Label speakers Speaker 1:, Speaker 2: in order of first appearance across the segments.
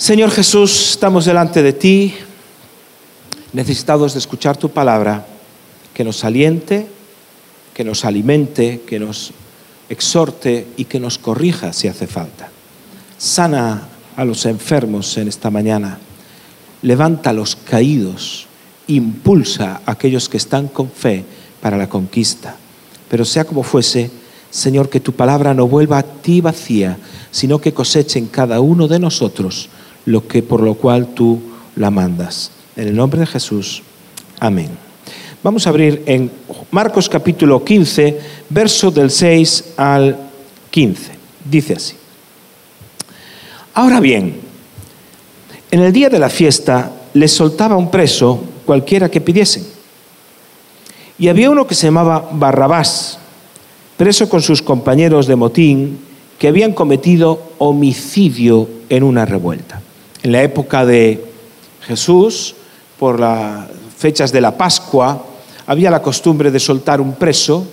Speaker 1: Señor Jesús, estamos delante de ti, necesitados de escuchar tu palabra, que nos aliente, que nos alimente, que nos exhorte y que nos corrija si hace falta. Sana a los enfermos en esta mañana, levanta a los caídos, impulsa a aquellos que están con fe para la conquista. Pero sea como fuese, Señor, que tu palabra no vuelva a ti vacía, sino que coseche en cada uno de nosotros lo que por lo cual tú la mandas. En el nombre de Jesús. Amén. Vamos a abrir en Marcos capítulo 15, verso del 6 al 15. Dice así. Ahora bien, en el día de la fiesta les soltaba un preso cualquiera que pidiesen. Y había uno que se llamaba Barrabás, preso con sus compañeros de motín, que habían cometido homicidio en una revuelta. En la época de Jesús, por las fechas de la Pascua, había la costumbre de soltar un preso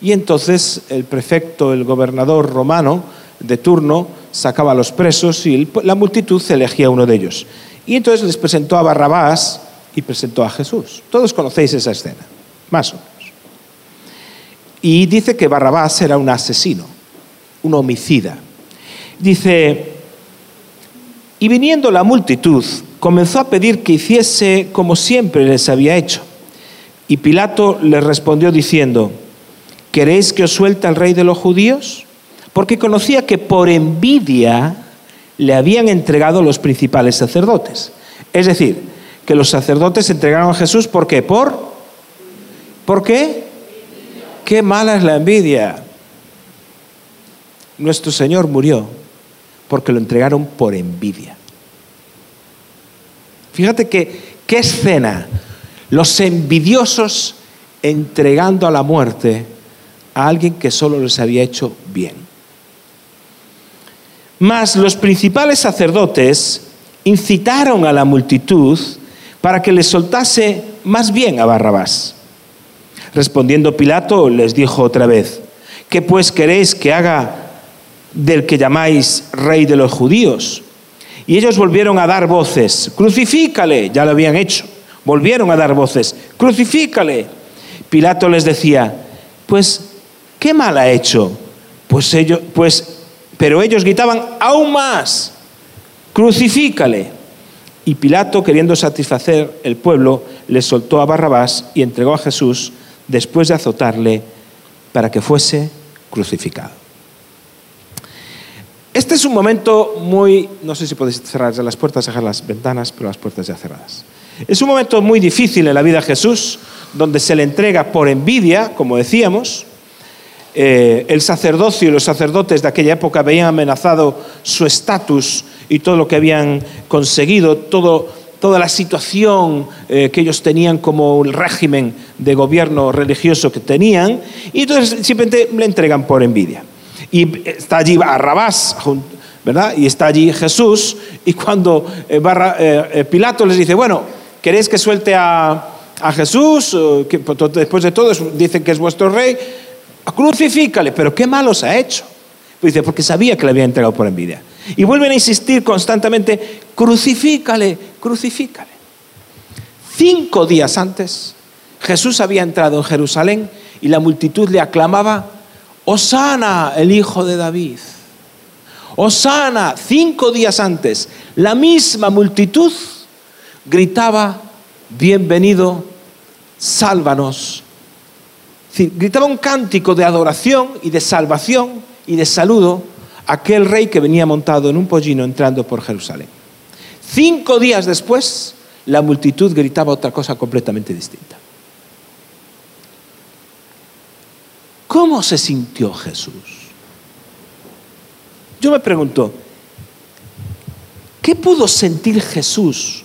Speaker 1: y entonces el prefecto, el gobernador romano de turno, sacaba a los presos y la multitud elegía uno de ellos. Y entonces les presentó a Barrabás y presentó a Jesús. Todos conocéis esa escena, más o menos. Y dice que Barrabás era un asesino, un homicida. Dice, y viniendo la multitud, comenzó a pedir que hiciese como siempre les había hecho. Y Pilato les respondió diciendo, ¿queréis que os suelte al rey de los judíos? Porque conocía que por envidia le habían entregado los principales sacerdotes. Es decir, que los sacerdotes entregaron a Jesús, ¿por qué? ¿Por? ¿Por qué? Qué mala es la envidia. Nuestro Señor murió porque lo entregaron por envidia. Fíjate qué escena. Los envidiosos entregando a la muerte a alguien que solo les había hecho bien. Mas los principales sacerdotes incitaron a la multitud para que les soltase más bien a Barrabás. Respondiendo Pilato les dijo otra vez, ¿qué pues queréis que haga del que llamáis rey de los judíos? Y ellos volvieron a dar voces, crucifícale, ya lo habían hecho, volvieron a dar voces, crucifícale. Pilato les decía, pues, ¿qué mal ha hecho? Pues ellos, pues pero ellos gritaban aún más, crucifícale. Y Pilato, queriendo satisfacer el pueblo, le soltó a Barrabás y entregó a Jesús después de azotarle para que fuese crucificado. Este es un momento muy, no sé si podéis cerrar las puertas, dejar las ventanas, pero las puertas ya cerradas. Es un momento muy difícil en la vida de Jesús, donde se le entrega por envidia, como decíamos, eh, el sacerdocio y los sacerdotes de aquella época veían amenazado su estatus y todo lo que habían conseguido, toda la situación eh, que ellos tenían como el régimen de gobierno religioso que tenían, y entonces simplemente le entregan por envidia. Y está allí Barrabás, ¿verdad? Y está allí Jesús, y cuando eh, Pilato les dice, bueno, ¿queréis que suelte a, Jesús? Que, después de todo dicen que es vuestro rey crucifícale, pero qué malos ha hecho. Pues dice, porque sabía que le había entregado por envidia. Y vuelven a insistir constantemente, crucifícale, crucifícale. Cinco días antes, Jesús había entrado en Jerusalén y la multitud le aclamaba, Osana, el hijo de David. Osana, cinco días antes, la misma multitud gritaba, bienvenido, sálvanos, gritaba un cántico de adoración y de salvación y de saludo a aquel rey que venía montado en un pollino entrando por Jerusalén. Cinco días después, la multitud gritaba otra cosa completamente distinta. ¿Cómo se sintió Jesús? Yo me pregunto, ¿qué pudo sentir Jesús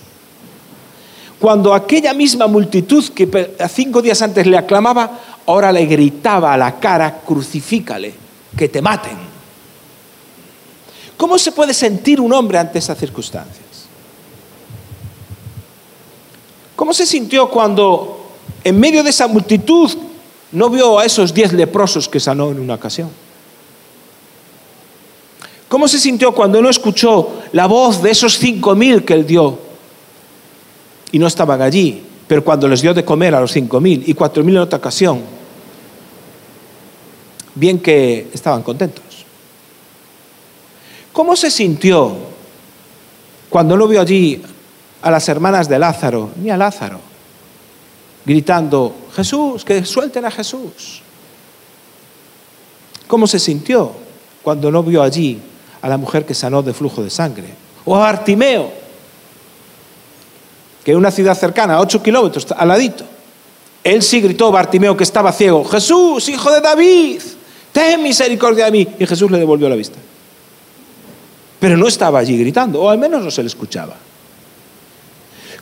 Speaker 1: cuando aquella misma multitud que cinco días antes le aclamaba, ahora le gritaba a la cara, crucifícale, que te maten. ¿Cómo se puede sentir un hombre ante esas circunstancias? ¿Cómo se sintió cuando en medio de esa multitud no vio a esos diez leprosos que sanó en una ocasión? ¿Cómo se sintió cuando no escuchó la voz de esos cinco mil que él dio. Y no estaban allí, pero cuando les dio de comer a los cinco mil y cuatro mil en otra ocasión, bien que estaban contentos. ¿Cómo se sintió cuando no vio allí a las hermanas de Lázaro, ni a Lázaro, gritando, Jesús, que suelten a Jesús? ¿Cómo se sintió cuando no vio allí a la mujer que sanó de flujo de sangre? O a Bartimeo, que en una ciudad cercana, a ocho kilómetros, al ladito. Él sí gritó, Bartimeo, que estaba ciego, Jesús, hijo de David, ten misericordia de mí. Y Jesús le devolvió la vista. Pero no estaba allí gritando, o al menos no se le escuchaba.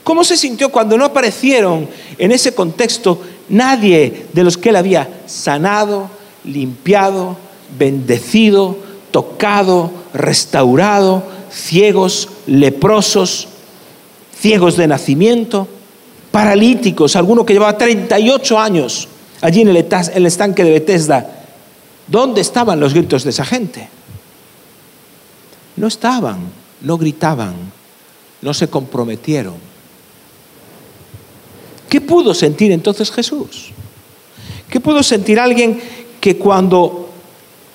Speaker 1: ¿Cómo se sintió cuando no aparecieron en ese contexto nadie de los que él había sanado, limpiado, bendecido, tocado, restaurado, ciegos, leprosos, ciegos de nacimiento, paralíticos, alguno que llevaba 38 años allí en el estanque de Bethesda? ¿Dónde estaban los gritos de esa gente? No estaban, no gritaban, no se comprometieron. ¿Qué pudo sentir entonces Jesús? ¿Qué pudo sentir alguien que cuando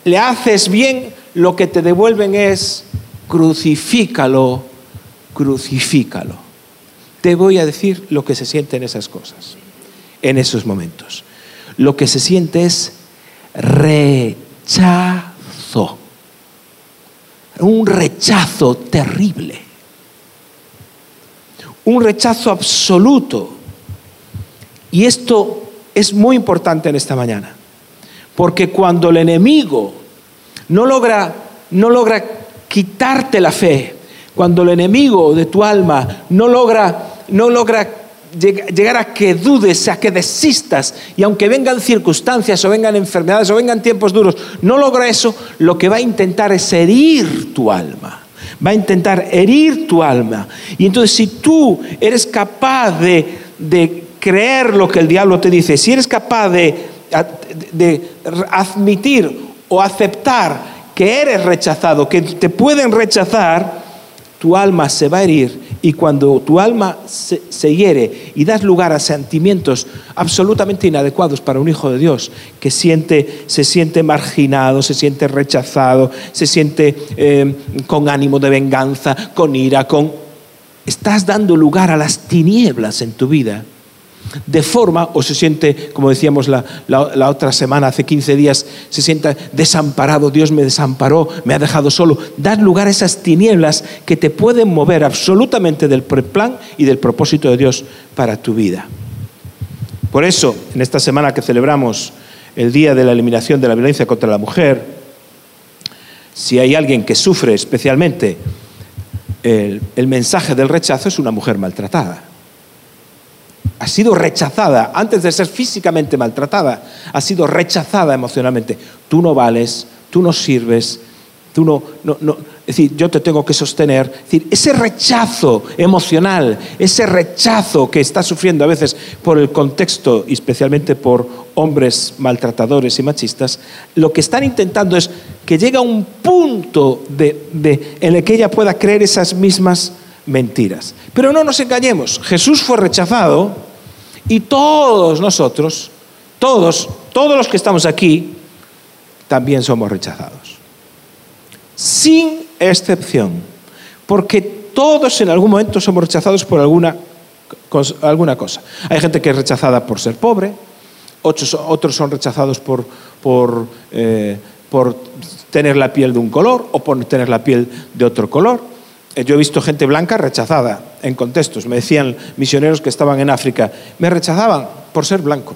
Speaker 1: le haces bien, lo que te devuelven es crucifícalo, crucifícalo? Te voy a decir lo que se siente en esas cosas, en esos momentos. Lo que se siente es rechazo. Un rechazo terrible. Un rechazo absoluto. Y esto es muy importante en esta mañana. Porque cuando el enemigo no logra, no logra quitarte la fe, cuando el enemigo de tu alma no logra, no logra llegar a que dudes, a que desistas, y aunque vengan circunstancias o vengan enfermedades o vengan tiempos duros, no logra eso, lo que va a intentar es herir tu alma. Va a intentar herir tu alma. Y entonces si tú eres capaz de, de creer lo que el diablo te dice, si eres capaz de, admitir o aceptar que eres rechazado, que te pueden rechazar, tu alma se va a herir. Y cuando tu alma se, hiere y das lugar a sentimientos absolutamente inadecuados para un hijo de Dios, que siente, se siente marginado, se siente rechazado, se siente eh, con ánimo de venganza, con ira, con... Estás dando lugar a las tinieblas en tu vida de forma, o se siente, como decíamos la, otra semana, hace 15 días, se sienta desamparado, Dios me desamparó, me ha dejado solo. Dar lugar a esas tinieblas que te pueden mover absolutamente del plan y del propósito de Dios para tu vida. Por eso, en esta semana que celebramos el Día de la Eliminación de la Violencia contra la Mujer, si hay alguien que sufre especialmente el mensaje del rechazo, es una mujer maltratada ha sido rechazada, antes de ser físicamente maltratada, ha sido rechazada emocionalmente. Tú no vales, tú no sirves, tú no, es decir, yo te tengo que sostener. Es decir, ese rechazo emocional, ese rechazo que está sufriendo a veces por el contexto, y especialmente por hombres maltratadores y machistas, lo que están intentando es que llegue a un punto de, en el que ella pueda creer esas mismas mentiras. Pero no nos engañemos, Jesús fue rechazado y todos nosotros, todos, todos los que estamos aquí, también somos rechazados. Sin excepción. Porque todos en algún momento somos rechazados por alguna, alguna cosa. Hay gente que es rechazada por ser pobre, otros, otros son rechazados por, por, eh, por tener la piel de un color o por tener la piel de otro color. Eh, yo he visto gente blanca rechazada en contextos. Me decían misioneros que estaban en África, me rechazaban por ser blanco.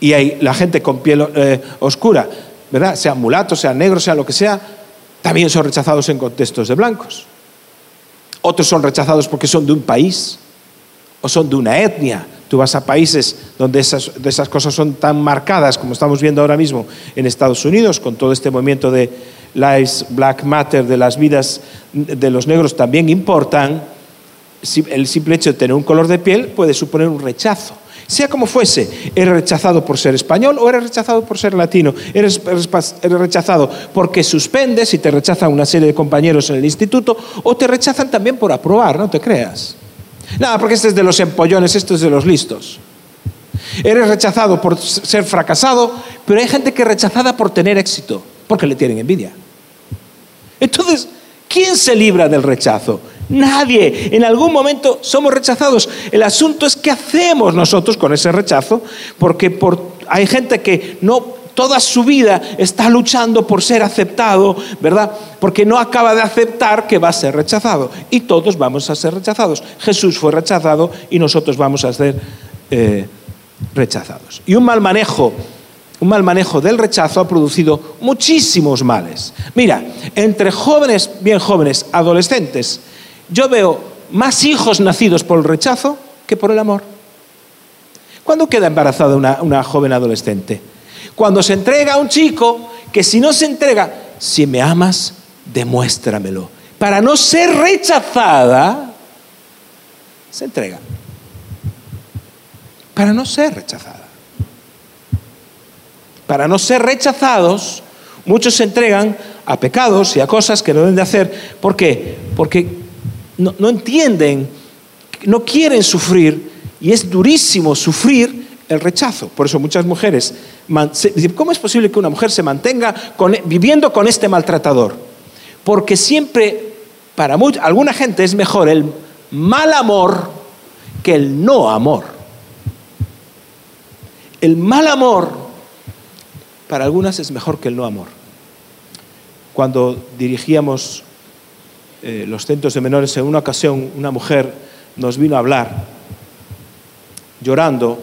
Speaker 1: Y hay la gente con piel eh, oscura, ¿verdad? Sean mulatos, sean negros, sea lo que sea, también son rechazados en contextos de blancos. Otros son rechazados porque son de un país o son de una etnia. Tú vas a países donde esas, esas cosas son tan marcadas como estamos viendo ahora mismo en Estados Unidos, con todo este movimiento de Lives Black Matter, de las vidas de los negros también importan, el simple hecho de tener un color de piel puede suponer un rechazo. Sea como fuese, eres rechazado por ser español o eres rechazado por ser latino, eres, rechazado porque suspendes y te rechazan una serie de compañeros en el instituto o te rechazan también por aprobar, no te creas. Nada, porque este es de los empollones, esto es de los listos. Eres rechazado por ser fracasado, pero hay gente que es rechazada por tener éxito, porque le tienen envidia. Entonces, ¿quién se libra del rechazo? Nadie. En algún momento somos rechazados. El asunto es qué hacemos nosotros con ese rechazo, porque hay gente que no toda su vida está luchando por ser aceptado, ¿verdad? Porque no acaba de aceptar que va a ser rechazado. Y todos vamos a ser rechazados. Jesús fue rechazado y nosotros vamos a ser eh, rechazados. Y un mal manejo un mal manejo del rechazo ha producido muchísimos males. Mira, entre jóvenes, bien jóvenes, adolescentes, yo veo más hijos nacidos por el rechazo que por el amor. ¿Cuándo queda embarazada una, joven adolescente? Cuando se entrega a un chico que si no se entrega, si me amas, demuéstramelo. Para no ser rechazada, se entrega. Para no ser rechazada. Para no ser rechazados, muchos se entregan a pecados y a cosas que no deben de hacer. ¿Por qué? Porque no, entienden, no quieren sufrir y es durísimo sufrir el rechazo. Por eso muchas mujeres, ¿cómo es posible que una mujer se mantenga viviendo con este maltratador? Porque siempre, para alguna gente es mejor el mal amor que el no amor. El mal amor para algunas es mejor que el no amor. Cuando dirigíamos eh, los centros de menores, en una ocasión una mujer nos vino a hablar llorando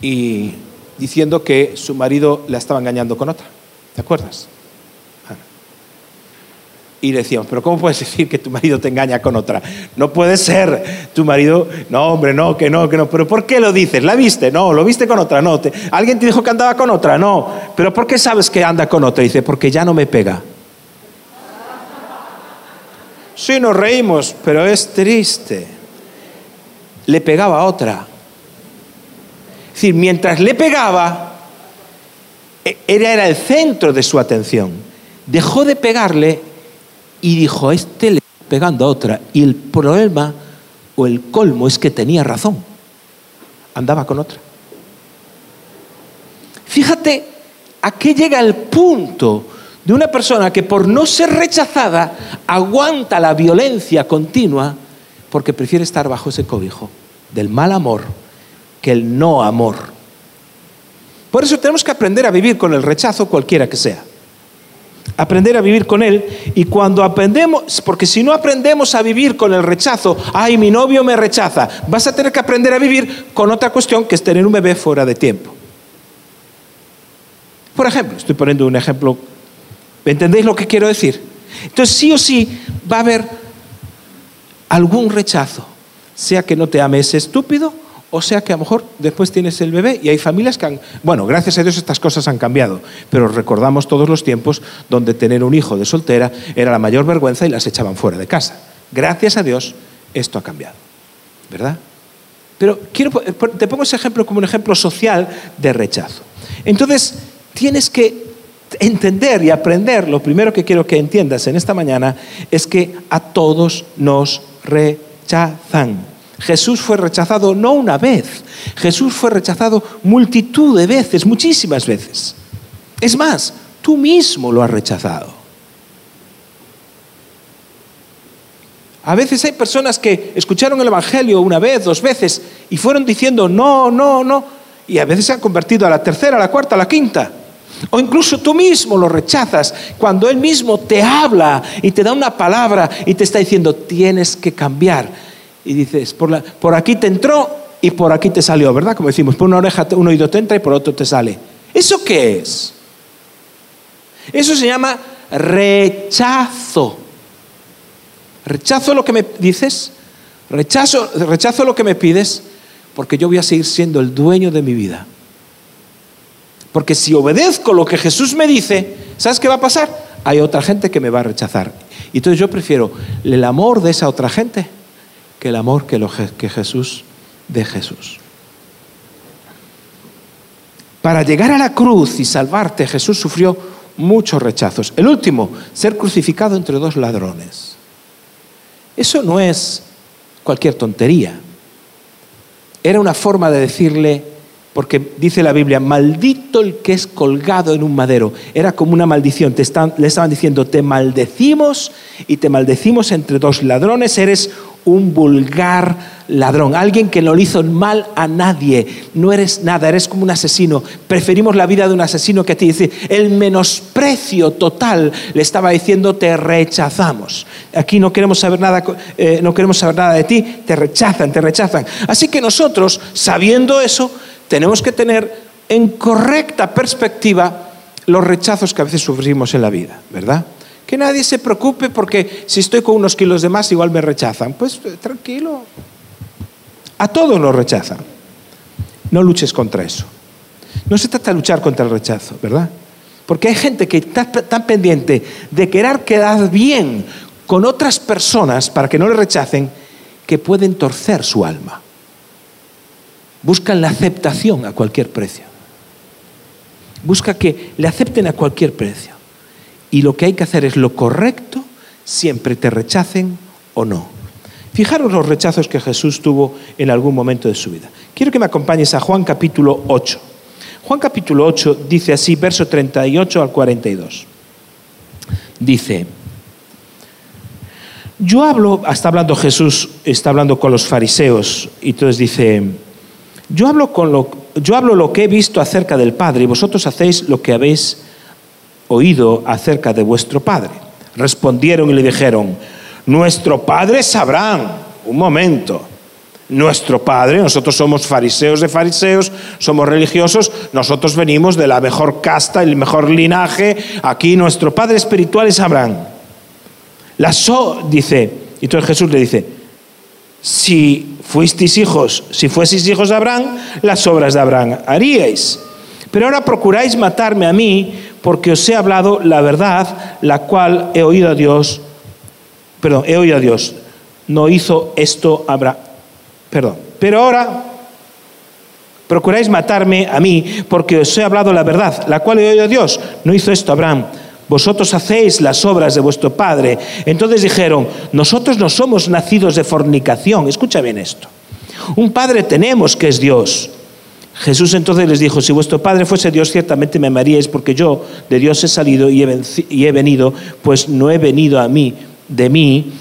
Speaker 1: y diciendo que su marido la estaba engañando con otra. ¿Te acuerdas? Y le decíamos, pero ¿cómo puedes decir que tu marido te engaña con otra? No puede ser. Tu marido, no, hombre, no, que no, que no. ¿Pero por qué lo dices? ¿La viste? No, lo viste con otra, no. ¿Alguien te dijo que andaba con otra? No. ¿Pero por qué sabes que anda con otra? Dice, porque ya no me pega. Sí, nos reímos, pero es triste. Le pegaba a otra. Es decir, mientras le pegaba, e, era el centro de su atención. Dejó de pegarle y dijo, este le está pegando a otra. Y el problema o el colmo es que tenía razón. Andaba con otra. Fíjate a qué llega el punto de una persona que por no ser rechazada aguanta la violencia continua porque prefiere estar bajo ese cobijo del mal amor que el no amor. Por eso tenemos que aprender a vivir con el rechazo cualquiera que sea. Aprender a vivir con él y cuando aprendemos, porque si no aprendemos a vivir con el rechazo, ay, mi novio me rechaza, vas a tener que aprender a vivir con otra cuestión que es tener un bebé fuera de tiempo. Por ejemplo, estoy poniendo un ejemplo ¿Entendéis lo que quiero decir? Entonces sí o sí va a haber algún rechazo, sea que no te ame ese estúpido o sea que a lo mejor después tienes el bebé y hay familias que han... Bueno, gracias a Dios estas cosas han cambiado, pero recordamos todos los tiempos donde tener un hijo de soltera era la mayor vergüenza y las echaban fuera de casa. Gracias a Dios esto ha cambiado, ¿verdad? Pero quiero, te pongo ese ejemplo como un ejemplo social de rechazo. Entonces, tienes que entender y aprender, lo primero que quiero que entiendas en esta mañana es que a todos nos rechazan. Jesús fue rechazado no una vez, Jesús fue rechazado multitud de veces, muchísimas veces. Es más, tú mismo lo has rechazado. A veces hay personas que escucharon el Evangelio una vez, dos veces y fueron diciendo no, no, no, y a veces se han convertido a la tercera, a la cuarta, a la quinta. O incluso tú mismo lo rechazas cuando Él mismo te habla y te da una palabra y te está diciendo, tienes que cambiar. Y dices, por, aquí te entró y por aquí te salió, ¿verdad? Como decimos, por una oreja, un oído te entra y por otro te sale. ¿Eso qué es? Eso se llama rechazo. Rechazo lo que me dices, rechazo, rechazo lo que me pides, porque yo voy a seguir siendo el dueño de mi vida. Porque si obedezco lo que Jesús me dice, ¿sabes qué va a pasar? Hay otra gente que me va a rechazar. Y entonces yo prefiero el amor de esa otra gente que el amor que, que Jesús de Jesús. Para llegar a la cruz y salvarte, Jesús sufrió muchos rechazos. El último, ser crucificado entre dos ladrones. Eso no es cualquier tontería. Era una forma de decirle, porque dice la Biblia, maldito el que es colgado en un madero. Era como una maldición. Te le estaban diciendo, te maldecimos y te maldecimos entre dos ladrones, eres un vulgar ladrón, alguien que no le hizo mal a nadie. No eres nada, eres como un asesino. Preferimos la vida de un asesino que a ti. El menosprecio total le estaba diciendo, te rechazamos. Aquí no queremos saber nada, eh, no queremos saber nada de ti, te rechazan, te rechazan. Así que nosotros, sabiendo eso, tenemos que tener en correcta perspectiva los rechazos que a veces sufrimos en la vida, ¿verdad? Que nadie se preocupe porque si estoy con unos kilos de más igual me rechazan. Pues eh, tranquilo. A todos nos rechazan. No luches contra eso. No se trata de luchar contra el rechazo, ¿verdad? Porque hay gente que está tan pendiente de querer quedar bien con otras personas para que no le rechacen que pueden torcer su alma. Buscan la aceptación a cualquier precio. Busca que le acepten a cualquier precio. Y lo que hay que hacer es lo correcto, siempre te rechacen o no. Fijaros los rechazos que Jesús tuvo en algún momento de su vida. Quiero que me acompañes a Juan capítulo 8. Juan capítulo 8 dice así, verso 38 al 42. Dice, yo hablo, está hablando Jesús, está hablando con los fariseos, y entonces dice, yo hablo, con lo, yo hablo lo que he visto acerca del Padre y vosotros hacéis lo que habéis oído acerca de vuestro Padre. Respondieron y le dijeron, nuestro Padre es Abraham. Un momento. Nuestro Padre, nosotros somos fariseos de fariseos, somos religiosos, nosotros venimos de la mejor casta, el mejor linaje. Aquí nuestro Padre espiritual es Abraham. La so, dice, y entonces Jesús le dice, si fuisteis hijos, si fueseis hijos de Abraham, las obras de Abraham haríais. Pero ahora procuráis matarme a mí porque os he hablado la verdad, la cual he oído a Dios, perdón, he oído a Dios, no hizo esto Abraham, perdón, pero ahora procuráis matarme a mí porque os he hablado la verdad, la cual he oído a Dios, no hizo esto Abraham. Vosotros hacéis las obras de vuestro padre. Entonces dijeron, nosotros no somos nacidos de fornicación. Escucha bien esto. Un padre tenemos que es Dios. Jesús entonces les dijo, si vuestro Padre fuese Dios, ciertamente me amaríais porque yo de Dios he salido y he, venido, pues no he venido a mí, de mí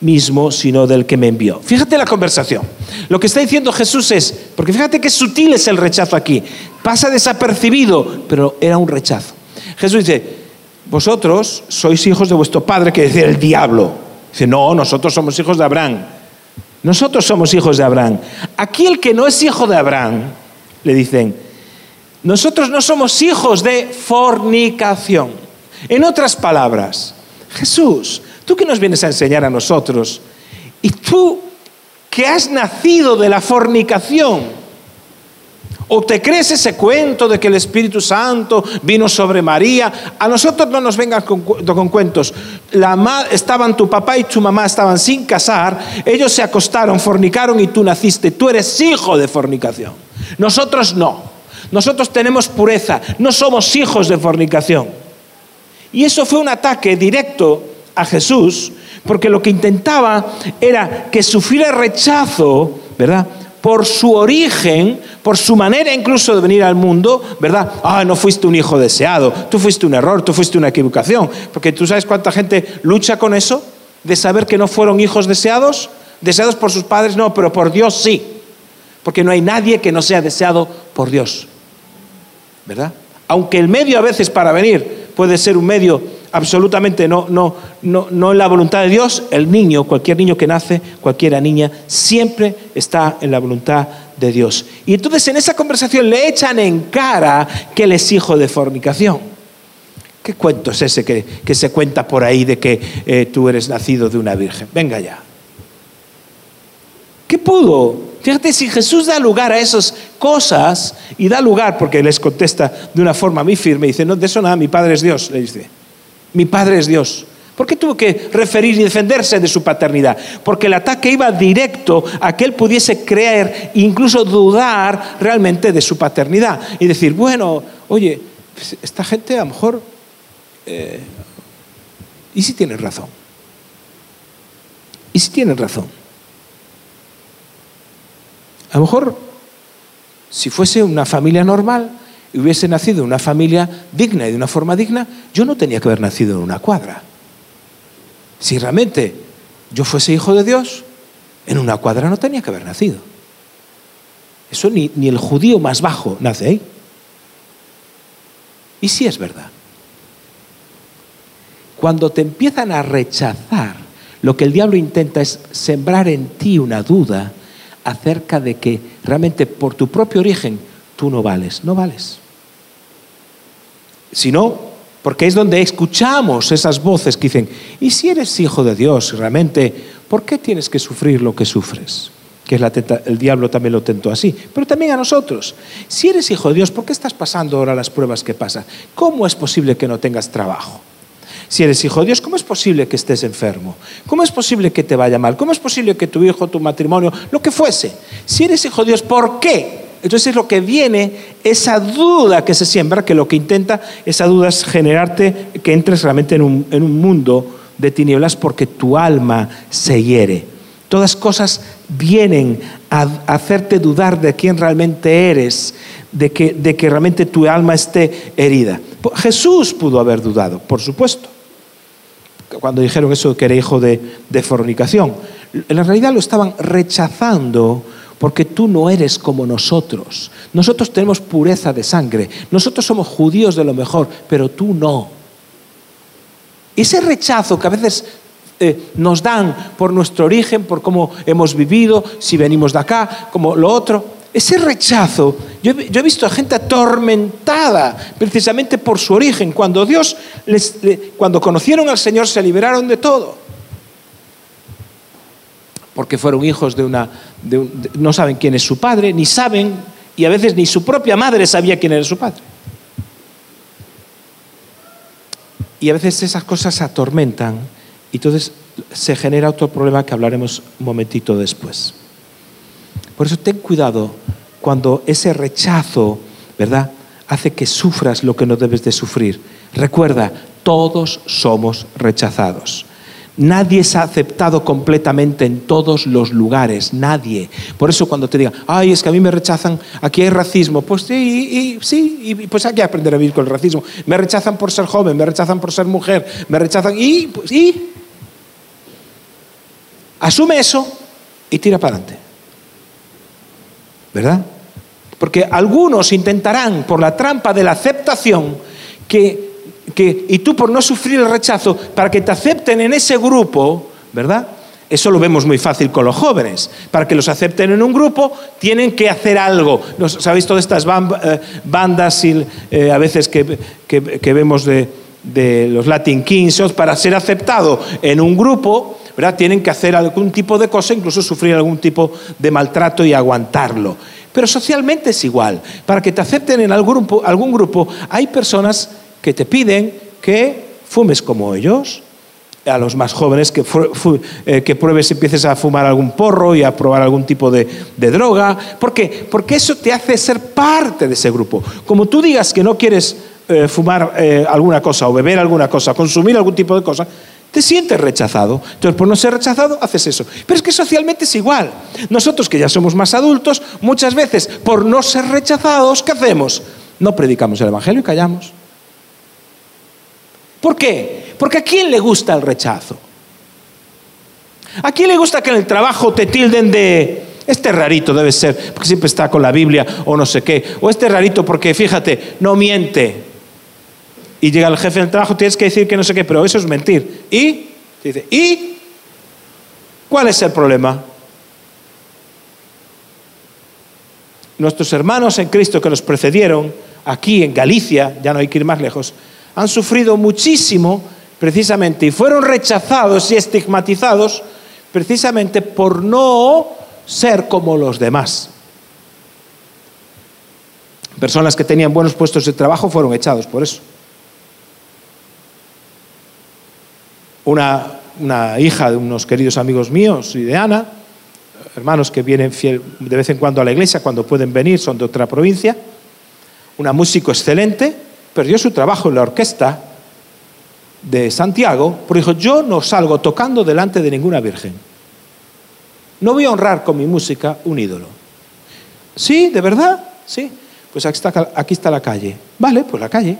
Speaker 1: mismo, sino del que me envió. Fíjate la conversación. Lo que está diciendo Jesús es, porque fíjate qué sutil es el rechazo aquí, pasa desapercibido, pero era un rechazo. Jesús dice, vosotros sois hijos de vuestro Padre, que decía el diablo. Dice, no, nosotros somos hijos de Abraham. Nosotros somos hijos de Abraham. Aquí el que no es hijo de Abraham, le dicen, nosotros no somos hijos de fornicación. En otras palabras, Jesús, tú que nos vienes a enseñar a nosotros, y tú que has nacido de la fornicación, ¿O te crees ese cuento de que el Espíritu Santo vino sobre María? A nosotros no nos vengan con, cuentos. La estaban tu papá y tu mamá estaban sin casar, ellos se acostaron, fornicaron y tú naciste. Tú eres hijo de fornicación. Nosotros no. Nosotros tenemos pureza, no somos hijos de fornicación. Y eso fue un ataque directo a Jesús, porque lo que intentaba era que sufriera rechazo, ¿verdad? Por su origen, por su manera incluso de venir al mundo, ¿verdad? Ah, no fuiste un hijo deseado, tú fuiste un error, tú fuiste una equivocación. Porque tú sabes cuánta gente lucha con eso, de saber que no fueron hijos deseados, deseados por sus padres, no, pero por Dios sí porque no hay nadie que no sea deseado por Dios. ¿Verdad? Aunque el medio a veces para venir puede ser un medio absolutamente no, no, no, no en la voluntad de Dios, el niño, cualquier niño que nace, cualquiera niña, siempre está en la voluntad de Dios. Y entonces en esa conversación le echan en cara que él es hijo de fornicación. ¿Qué cuento es ese que, se cuenta por ahí de que eh, tú eres nacido de una virgen? Venga ya. ¿Qué pudo Fíjate, si Jesús da lugar a esas cosas, y da lugar porque les contesta de una forma muy firme, dice, no, de eso nada, mi Padre es Dios, le dice. Mi Padre es Dios. ¿Por qué tuvo que referir y defenderse de su paternidad? Porque el ataque iba directo a que él pudiese creer incluso dudar realmente de su paternidad. Y decir, bueno, oye, pues, esta gente a lo mejor... Eh, ¿Y si tienen razón? ¿Y si tienen razón? A lo mejor, si fuese una familia normal y hubiese nacido en una familia digna y de una forma digna, yo no tenía que haber nacido en una cuadra. Si realmente yo fuese hijo de Dios, en una cuadra no tenía que haber nacido. Eso ni, ni el judío más bajo nace ahí. Y si es verdad. Cuando te empiezan a rechazar, lo que el diablo intenta es sembrar en ti una duda acerca de que realmente por tu propio origen tú no vales, no vales. Si no, porque es donde escuchamos esas voces que dicen, ¿y si eres hijo de Dios realmente, por qué tienes que sufrir lo que sufres? Que es la el diablo también lo tentó así, pero también a nosotros. Si eres hijo de Dios, ¿por qué estás pasando ahora las pruebas que pasan? ¿Cómo es posible que no tengas trabajo? Si eres hijo de Dios, ¿cómo es posible que estés enfermo? ¿Cómo es posible que te vaya mal? ¿Cómo es posible que tu hijo, tu matrimonio, lo que fuese? Si eres hijo de Dios, ¿por qué? Entonces es lo que viene, esa duda que se siembra, que lo que intenta, esa duda es generarte que entres realmente en un, mundo de tinieblas porque tu alma se hiere. Todas cosas vienen a hacerte dudar de quién realmente eres, de que, de que realmente tu alma esté herida. Jesús pudo haber dudado, por supuesto, cuando dijeron eso que era hijo de, fornicación. En realidad lo estaban rechazando porque tú no eres como nosotros. Nosotros tenemos pureza de sangre, nosotros somos judíos de lo mejor, pero tú no. Ese rechazo que a veces eh, nos dan por nuestro origen, por cómo hemos vivido, si venimos de acá, como lo otro, ese rechazo, yo, he visto a gente atormentada precisamente por su origen. Cuando Dios, les, cuando conocieron al Señor, se liberaron de todo porque fueron hijos de una... no saben quién es su padre, ni saben, y a veces ni su propia madre sabía quién era su padre. Y a veces esas cosas atormentan y entonces se genera otro problema que hablaremos un momentito después. Por eso ten cuidado cuando ese rechazo, ¿verdad?, hace que sufras lo que no debes de sufrir. Recuerda, todos somos rechazados. Nadie ha aceptado completamente en todos los lugares, nadie. Por eso cuando te digan, ay, es que a mí me rechazan, aquí hay racismo, pues sí, y, sí, y pues hay que aprender a vivir con el racismo. Me rechazan por ser joven, me rechazan por ser mujer, me rechazan, y, pues, y. Asume eso y tira para adelante. ¿Verdad? Porque algunos intentarán, por la trampa de la aceptación, que y tú por no sufrir el rechazo, para que te acepten en ese grupo, ¿verdad? Eso lo vemos muy fácil con los jóvenes. Para que los acepten en un grupo, tienen que hacer algo. ¿Sabéis todas estas eh, bandas eh, a veces que, vemos de, los Latin Kings? Para ser aceptado en un grupo, tienen que hacer algún tipo de cosa, incluso sufrir algún tipo de maltrato y aguantarlo. Pero socialmente es igual. Para que te acepten en algún grupo, algún grupo hay personas que te piden que fumes como ellos, a los más jóvenes que, eh, que pruebes, empieces a fumar algún porro y a probar algún tipo de, droga. ¿Por qué? Porque eso te hace ser parte de ese grupo. Como tú digas que no quieres eh, fumar eh, alguna cosa o beber alguna cosa, consumir algún tipo de cosa, te sientes rechazado. Entonces, por no ser rechazado, haces eso. Pero es que socialmente es igual. Nosotros que ya somos más adultos, muchas veces, por no ser rechazados, ¿qué hacemos? No predicamos el Evangelio y callamos. ¿Por qué? Porque a quién le gusta el rechazo. ¿A quién le gusta que en el trabajo te tilden de este rarito debe ser, porque siempre está con la Biblia o no sé qué, o este rarito porque fíjate, no miente. Y llega el jefe del trabajo, tienes que decir que no sé qué, pero eso es mentir. ¿Y? Dice. ¿Cuál es el problema? Nuestros hermanos en Cristo que nos precedieron, aquí en Galicia, ya no hay que ir más lejos, han sufrido muchísimo precisamente y fueron rechazados y estigmatizados precisamente por no ser como los demás. Personas que tenían buenos puestos de trabajo fueron echados por eso. Una, una hija de unos queridos amigos míos y de Ana, hermanos que vienen fiel, de vez en cuando a la iglesia, cuando pueden venir, son de otra provincia, una músico excelente, perdió su trabajo en la orquesta de Santiago, porque dijo, yo no salgo tocando delante de ninguna virgen. No voy a honrar con mi música un ídolo. Sí, de verdad, sí. Pues aquí está, aquí está la calle. Vale, pues la calle.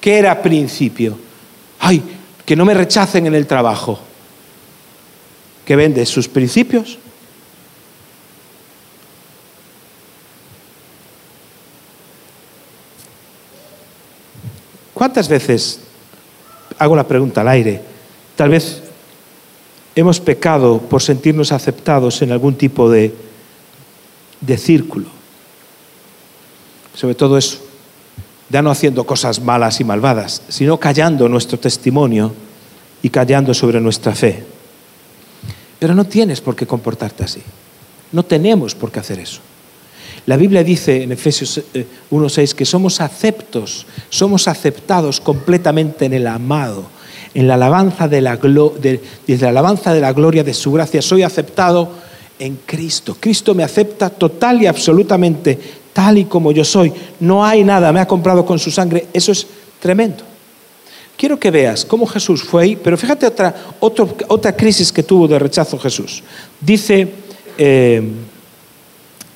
Speaker 1: ¿Qué era principio? Ay, que no me rechacen en el trabajo. ¿Que vende sus principios? ¿Cuántas veces, hago la pregunta al aire, tal vez hemos pecado por sentirnos aceptados en algún tipo de, de círculo? Sobre todo eso, ya no haciendo cosas malas y malvadas, sino callando nuestro testimonio y callando sobre nuestra fe. Pero no tienes por qué comportarte así. No tenemos por qué hacer eso. La Biblia dice en Efesios 1.6 eh, que somos aceptos, somos aceptados completamente en el amado, en la alabanza de la, de, la alabanza de la gloria de su gracia. Soy aceptado en Cristo. Cristo me acepta total y absolutamente tal y como yo soy. No hay nada, me ha comprado con su sangre. Eso es tremendo. Quiero que veas cómo Jesús fue ahí, pero fíjate otra, otra crisis que tuvo de rechazo Jesús. Dice... Eh,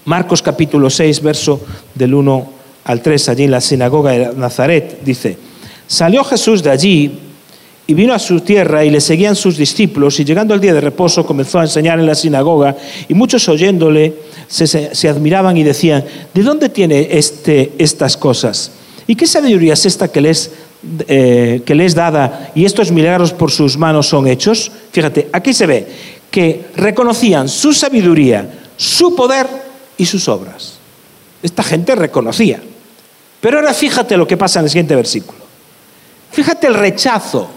Speaker 1: Marcos capítulo 6, verso del 1 al 3, allí en la sinagoga de Nazaret, dice, salió Jesús de allí y vino a su tierra y le seguían sus discípulos y llegando el día de reposo comenzó a enseñar en la sinagoga y muchos oyéndole se, admiraban y decían, ¿de dónde tiene este, estas cosas? ¿Y qué sabiduría es esta que les, eh, que les dada y estos milagros por sus manos son hechos? Fíjate, aquí se ve que reconocían su sabiduría, su poder y sus obras. Esta gente reconocía. Pero ahora fíjate lo que pasa en el siguiente versículo. Fíjate el rechazo.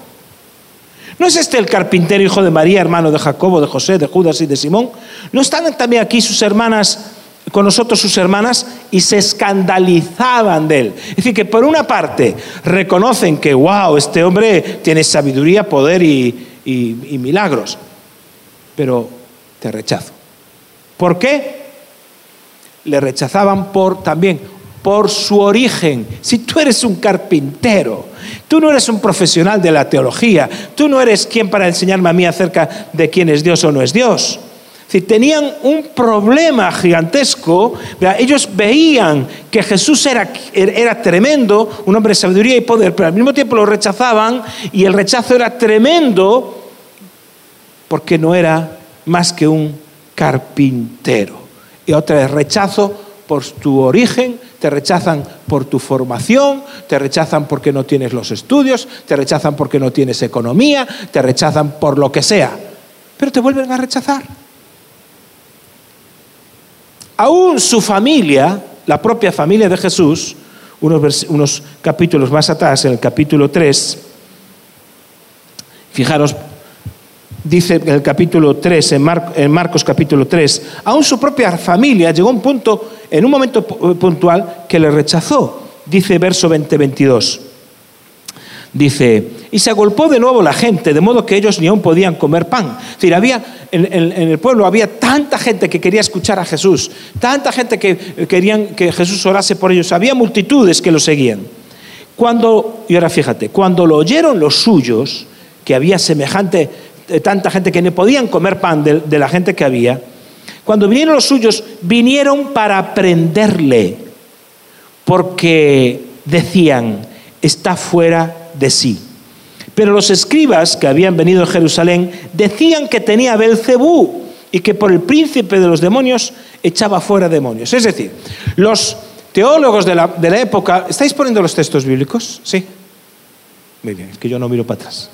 Speaker 1: ¿No es este el carpintero hijo de María, hermano de Jacobo, de José, de Judas y de Simón? ¿No están también aquí sus hermanas, con nosotros sus hermanas, y se escandalizaban de él? Es decir, que por una parte reconocen que, wow, este hombre tiene sabiduría, poder y, y milagros, pero te rechazo. ¿Por qué? le rechazaban por también por su origen. Si tú eres un carpintero, tú no eres un profesional de la teología, tú no eres quien para enseñarme a mí acerca de quién es Dios o no es Dios. Si tenían un problema gigantesco, ellos veían que Jesús era, era tremendo, un hombre de sabiduría y poder, pero al mismo tiempo lo rechazaban y el rechazo era tremendo porque no era más que un carpintero. Y otra vez, rechazo por tu origen, te rechazan por tu formación, te rechazan porque no tienes los estudios, te rechazan porque no tienes economía, te rechazan por lo que sea, pero te vuelven a rechazar. Aún su familia, la propia familia de Jesús, unos, unos capítulos más atrás, en el capítulo 3, fijaros dice en el capítulo 3, en, Marcos capítulo 3, aún su propia familia llegó a un punto, en un momento puntual, que le rechazó. Dice verso 20-22. Dice, y se agolpó de nuevo la gente, de modo que ellos ni aún podían comer pan. Es decir, había, en, en, el pueblo había tanta gente que quería escuchar a Jesús, tanta gente que querían que Jesús orase por ellos, había multitudes que lo seguían. Cuando, y ahora fíjate, cuando lo oyeron los suyos, que había semejante tanta gente que no podían comer pan de, la gente que había, cuando vinieron los suyos, vinieron para prenderle, porque decían, está fuera de sí. Pero los escribas que habían venido a Jerusalén decían que tenía Belcebú y que por el príncipe de los demonios echaba fuera demonios. Es decir, los teólogos de la, de la época, ¿estáis poniendo los textos bíblicos? Sí. Muy bien, es que yo no miro para atrás.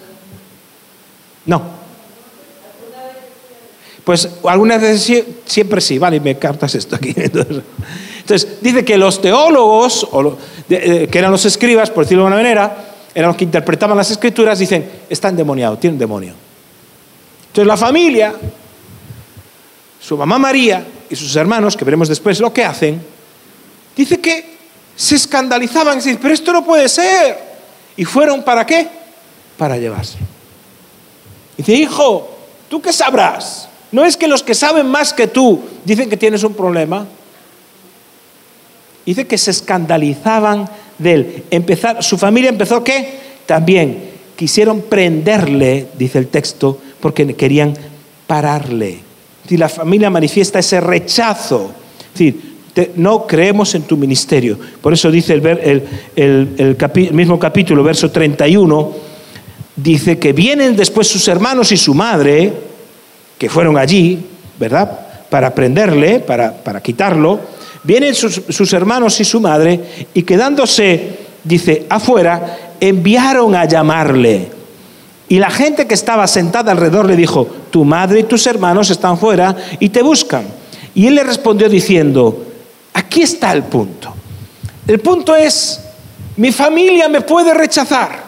Speaker 1: No, pues algunas veces siempre sí, vale, me captas esto aquí. Entonces, dice que los teólogos, eh, que eran los escribas, por decirlo de alguna manera, eran los que interpretaban las escrituras, dicen, está endemoniado, tiene un demonio. Entonces la familia, su mamá María y sus hermanos, que veremos después lo que hacen, dice que se escandalizaban, y pero esto no puede ser. Y fueron para qué? Para llevárselo. Dice, hijo, ¿tú qué sabrás? ¿No es que los que saben más que tú dicen que tienes un problema? Dice que se escandalizaban de él. Empezar, su familia empezó qué? También quisieron prenderle, dice el texto, porque querían pararle. Si la familia manifiesta ese rechazo, decir, no creemos en tu ministerio. Por eso dice el mismo capítulo, verso 31, dice que vienen después sus hermanos y su madre, que fueron allí, ¿verdad? Para prenderle, para, para quitarlo. Vienen sus, sus hermanos y su madre y quedándose, dice, afuera, enviaron a llamarle. Y la gente que estaba sentada alrededor le dijo, tu madre y tus hermanos están fuera y te buscan. Y él le respondió diciendo, aquí está el punto. El punto es, mi familia me puede rechazar.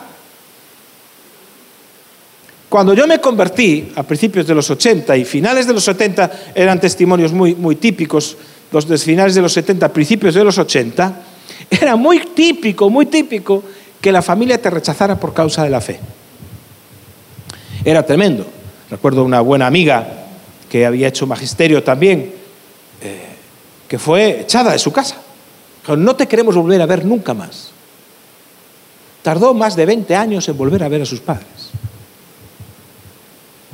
Speaker 1: Cuando yo me convertí a principios de los 80 y finales de los 70 eran testimonios muy, muy típicos, los de finales de los 70, principios de los 80, era muy típico, muy típico que la familia te rechazara por causa de la fe. Era tremendo. Recuerdo una buena amiga que había hecho magisterio también, eh, que fue echada de su casa. No te queremos volver a ver nunca más. Tardó más de 20 años en volver a ver a sus padres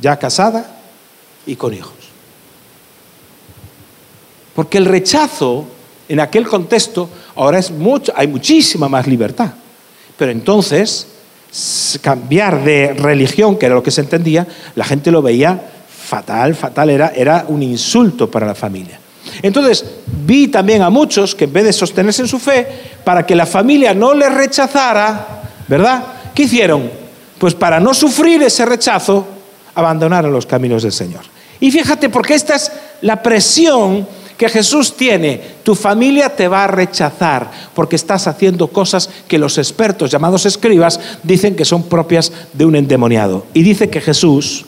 Speaker 1: ya casada y con hijos. Porque el rechazo en aquel contexto ahora es mucho, hay muchísima más libertad. Pero entonces cambiar de religión, que era lo que se entendía, la gente lo veía fatal, fatal, era, era un insulto para la familia. Entonces vi también a muchos que en vez de sostenerse en su fe, para que la familia no les rechazara, ¿verdad? ¿Qué hicieron? Pues para no sufrir ese rechazo, abandonar los caminos del Señor. Y fíjate, porque esta es la presión que Jesús tiene. Tu familia te va a rechazar porque estás haciendo cosas que los expertos llamados escribas dicen que son propias de un endemoniado. Y dice que Jesús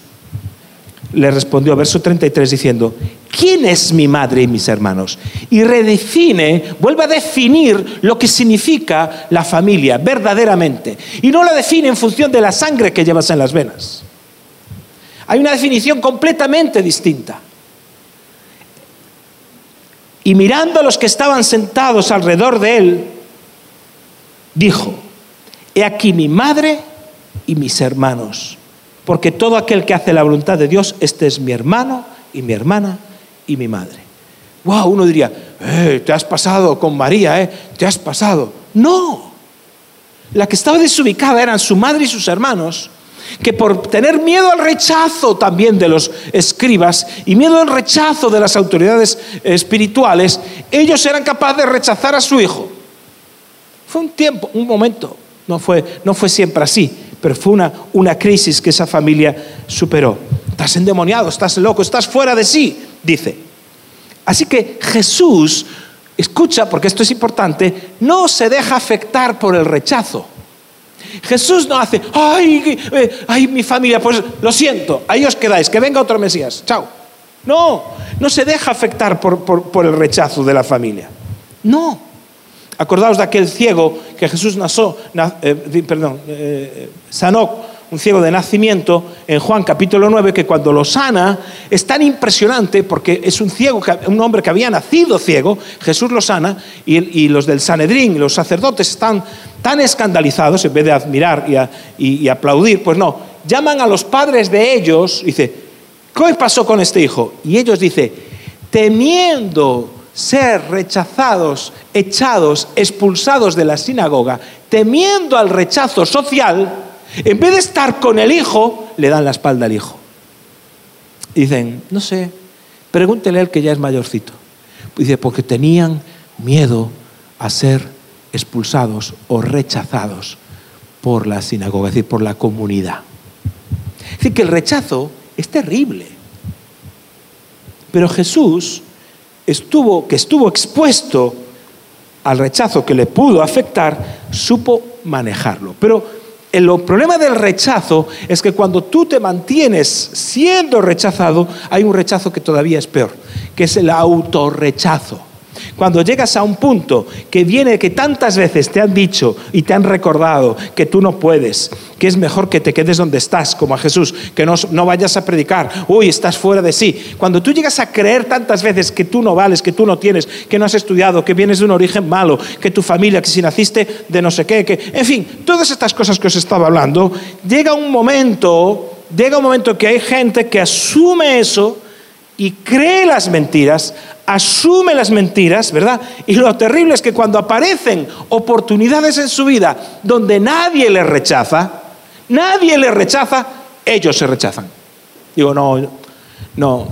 Speaker 1: le respondió, verso 33, diciendo, ¿quién es mi madre y mis hermanos? Y redefine, vuelve a definir lo que significa la familia verdaderamente. Y no la define en función de la sangre que llevas en las venas. Hay una definición completamente distinta. Y mirando a los que estaban sentados alrededor de él, dijo, he aquí mi madre y mis hermanos, porque todo aquel que hace la voluntad de Dios, este es mi hermano y mi hermana y mi madre. Wow, uno diría, eh, te has pasado con María, eh, te has pasado. No, la que estaba desubicada eran su madre y sus hermanos, que por tener miedo al rechazo también de los escribas y miedo al rechazo de las autoridades espirituales, ellos eran capaces de rechazar a su hijo. Fue un tiempo, un momento, no fue, no fue siempre así, pero fue una, una crisis que esa familia superó. Estás endemoniado, estás loco, estás fuera de sí, dice. Así que Jesús, escucha, porque esto es importante, no se deja afectar por el rechazo. Jesús no hace, ay, eh, ay, mi familia, pues lo siento, ahí os quedáis, que venga otro Mesías, chao. No, no se deja afectar por, el rechazo de la familia. No. Acordaos de aquel ciego que Jesús nasó, eh, perdón, eh, sanó un ciego de nacimiento en Juan capítulo 9, que cuando lo sana es tan impresionante porque es un ciego, un hombre que había nacido ciego, Jesús lo sana y, los del Sanedrín, los sacerdotes están tan escandalizados, en vez de admirar y, aplaudir, pues no, llaman a los padres de ellos dice, ¿qué pasó con este hijo? Y ellos dicen, temiendo ser rechazados, echados, expulsados de la sinagoga, temiendo al rechazo social, en vez de estar con el hijo, le dan la espalda al hijo. dicen, no sé, pregúntele a él que ya es mayorcito. Dice, porque tenían miedo a ser expulsados o rechazados por la sinagoga, es decir, por la comunidad. Es decir, que el rechazo es terrible. Pero Jesús estuvo, que estuvo expuesto al rechazo que le pudo afectar, supo manejarlo. Pero el problema del rechazo es que cuando tú te mantienes siendo rechazado, hay un rechazo que todavía es peor, que es el autorrechazo. Cuando llegas a un punto que viene que tantas veces te han dicho y te han recordado que tú no puedes, que es mejor que te quedes donde estás, como a Jesús, que no, no vayas a predicar, uy, estás fuera de sí. Cuando tú llegas a creer tantas veces que tú no vales, que tú no tienes, que no has estudiado, que vienes de un origen malo, que tu familia, que si naciste de no sé qué, que, en fin, todas estas cosas que os estaba hablando, llega un momento, llega un momento que hay gente que asume eso y cree las mentiras, asume las mentiras, ¿verdad? Y lo terrible es que cuando aparecen oportunidades en su vida donde nadie le rechaza, nadie le rechaza, ellos se rechazan. Digo, no, no.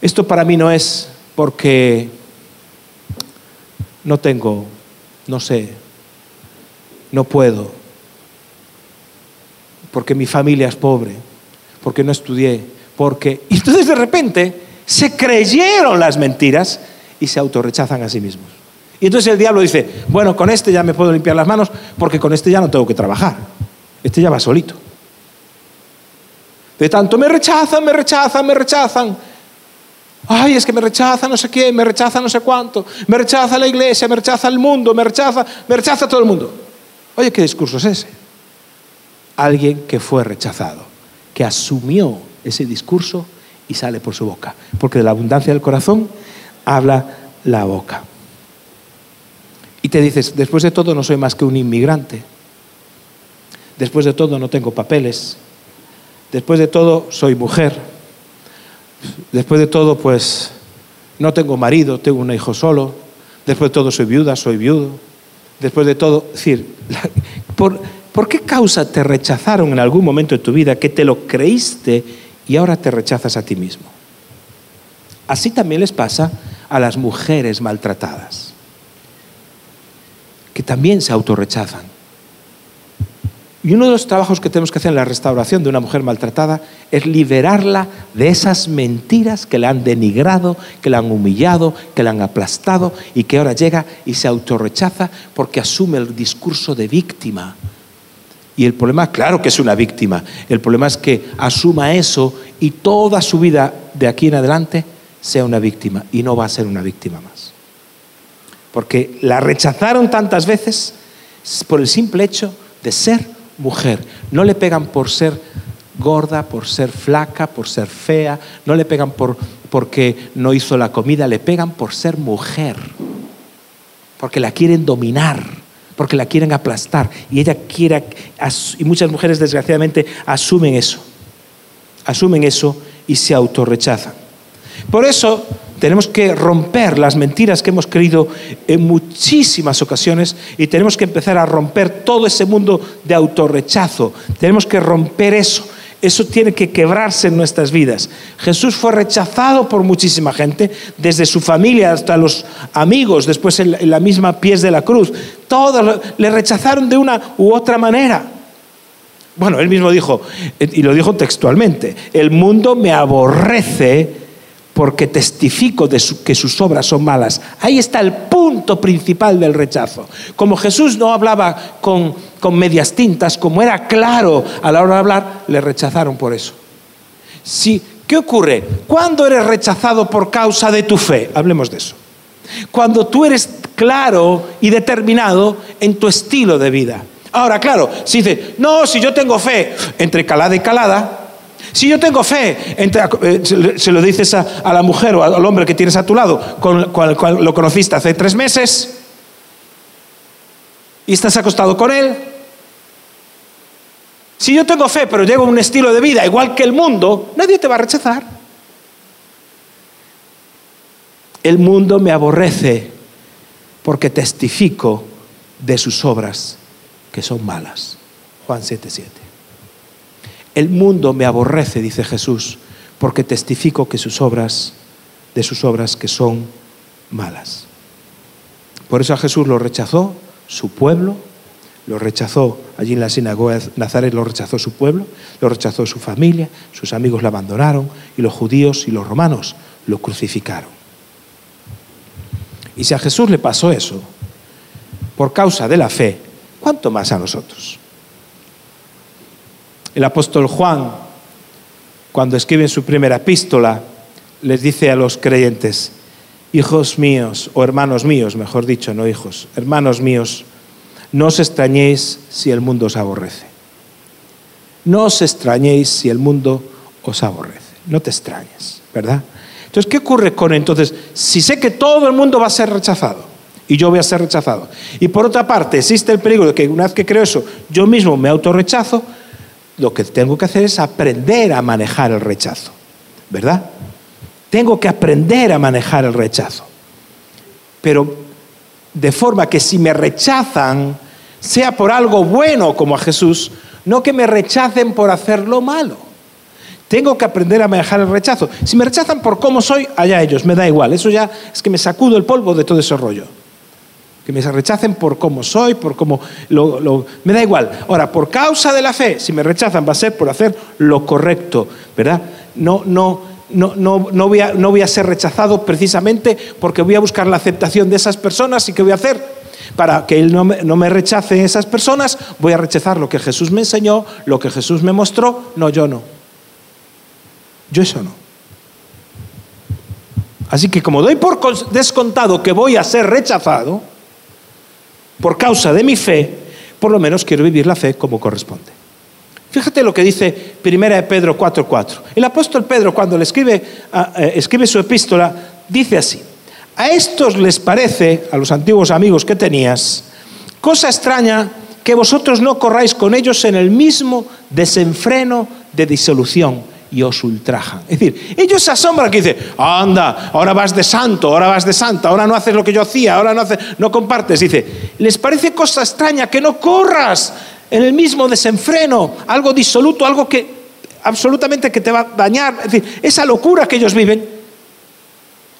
Speaker 1: Esto para mí no es porque no tengo, no sé, no puedo, porque mi familia es pobre, porque no estudié, porque... Y entonces de repente se creyeron las mentiras y se autorrechazan a sí mismos. Y entonces el diablo dice, bueno, con este ya me puedo limpiar las manos porque con este ya no tengo que trabajar. Este ya va solito. De tanto me rechazan, me rechazan, me rechazan. Ay, es que me rechaza no sé quién, me rechaza no sé cuánto, me rechaza la iglesia, me rechaza el mundo, me rechaza, me rechaza todo el mundo. Oye, ¿qué discurso es ese? Alguien que fue rechazado, que asumió ese discurso y sale por su boca. Porque de la abundancia del corazón habla la boca. Y te dices, después de todo no soy más que un inmigrante. Después de todo no tengo papeles. Después de todo soy mujer. Después de todo pues no tengo marido, tengo un hijo solo. Después de todo soy viuda, soy viudo. Después de todo, es decir, ¿por, ¿por qué causa te rechazaron en algún momento de tu vida que te lo creíste y ahora te rechazas a ti mismo. Así también les pasa a las mujeres maltratadas, que también se autorrechazan. Y uno de los trabajos que tenemos que hacer en la restauración de una mujer maltratada es liberarla de esas mentiras que la han denigrado, que la han humillado, que la han aplastado y que ahora llega y se autorrechaza porque asume el discurso de víctima y el problema, claro que es una víctima, el problema es que asuma eso y toda su vida de aquí en adelante sea una víctima y no va a ser una víctima más. Porque la rechazaron tantas veces por el simple hecho de ser mujer. No le pegan por ser gorda, por ser flaca, por ser fea, no le pegan por, porque no hizo la comida, le pegan por ser mujer, porque la quieren dominar porque la quieren aplastar y ella quiere, y muchas mujeres desgraciadamente asumen eso, asumen eso y se autorrechazan. Por eso tenemos que romper las mentiras que hemos creído en muchísimas ocasiones y tenemos que empezar a romper todo ese mundo de autorrechazo. Tenemos que romper eso. Eso tiene que quebrarse en nuestras vidas. Jesús fue rechazado por muchísima gente, desde su familia hasta los amigos, después en la misma pies de la cruz. Todos le rechazaron de una u otra manera. Bueno, él mismo dijo, y lo dijo textualmente, el mundo me aborrece porque testifico de que sus obras son malas. Ahí está el punto principal del rechazo. Como Jesús no hablaba con, con medias tintas, como era claro a la hora de hablar, le rechazaron por eso. Sí, ¿Qué ocurre? Cuando eres rechazado por causa de tu fe? Hablemos de eso. Cuando tú eres claro y determinado en tu estilo de vida. Ahora, claro, si dices, no, si yo tengo fe entre calada y calada, si yo tengo fe, eh, se lo dices a, la mujer o al hombre que tienes a tu lado, con cual, cual lo conociste hace tres meses, y estás acostado con él. Si yo tengo fe, pero llevo un estilo de vida igual que el mundo, nadie te va a rechazar. El mundo me aborrece porque testifico de sus obras que son malas. Juan 7:7. El mundo me aborrece, dice Jesús, porque testifico que sus obras, de sus obras que son malas. Por eso a Jesús lo rechazó su pueblo, lo rechazó allí en la sinagoga de Nazaret, lo rechazó su pueblo, lo rechazó su familia, sus amigos lo abandonaron y los judíos y los romanos lo crucificaron. Y si a Jesús le pasó eso, por causa de la fe, ¿cuánto más a nosotros? El apóstol Juan, cuando escribe en su primera epístola, les dice a los creyentes, hijos míos, o hermanos míos, mejor dicho, no hijos, hermanos míos, no os extrañéis si el mundo os aborrece. No os extrañéis si el mundo os aborrece. No te extrañes, ¿verdad? Entonces, ¿qué ocurre con entonces? Si sé que todo el mundo va a ser rechazado y yo voy a ser rechazado, y por otra parte existe el peligro de que una vez que creo eso, yo mismo me autorrechazo, lo que tengo que hacer es aprender a manejar el rechazo, ¿verdad? Tengo que aprender a manejar el rechazo. Pero de forma que si me rechazan, sea por algo bueno como a Jesús, no que me rechacen por hacer lo malo. Tengo que aprender a manejar el rechazo. Si me rechazan por cómo soy, allá ellos, me da igual. Eso ya es que me sacudo el polvo de todo ese rollo. Que me rechacen por cómo soy, por cómo... Lo, me da igual. Ahora, por causa de la fe, si me rechazan va a ser por hacer lo correcto, ¿verdad? No, no, no, no, no, voy a, no voy a ser rechazado precisamente porque voy a buscar la aceptación de esas personas y ¿qué voy a hacer? Para que Él no me, no me rechace esas personas, voy a rechazar lo que Jesús me enseñó, lo que Jesús me mostró. No, yo no. Yo eso no. Así que como doy por descontado que voy a ser rechazado por causa de mi fe, por lo menos quiero vivir la fe como corresponde. Fíjate lo que dice 1 de Pedro 4:4. El apóstol Pedro cuando le escribe, eh, escribe su epístola dice así: A estos les parece, a los antiguos amigos que tenías, cosa extraña que vosotros no corráis con ellos en el mismo desenfreno de disolución y os ultrajan. Es decir, ellos se asombran que dicen, anda, ahora vas de santo, ahora vas de santa, ahora no haces lo que yo hacía, ahora no, haces, no compartes. Dice, les parece cosa extraña que no corras en el mismo desenfreno, algo disoluto, algo que absolutamente que te va a dañar. Es decir, esa locura que ellos viven.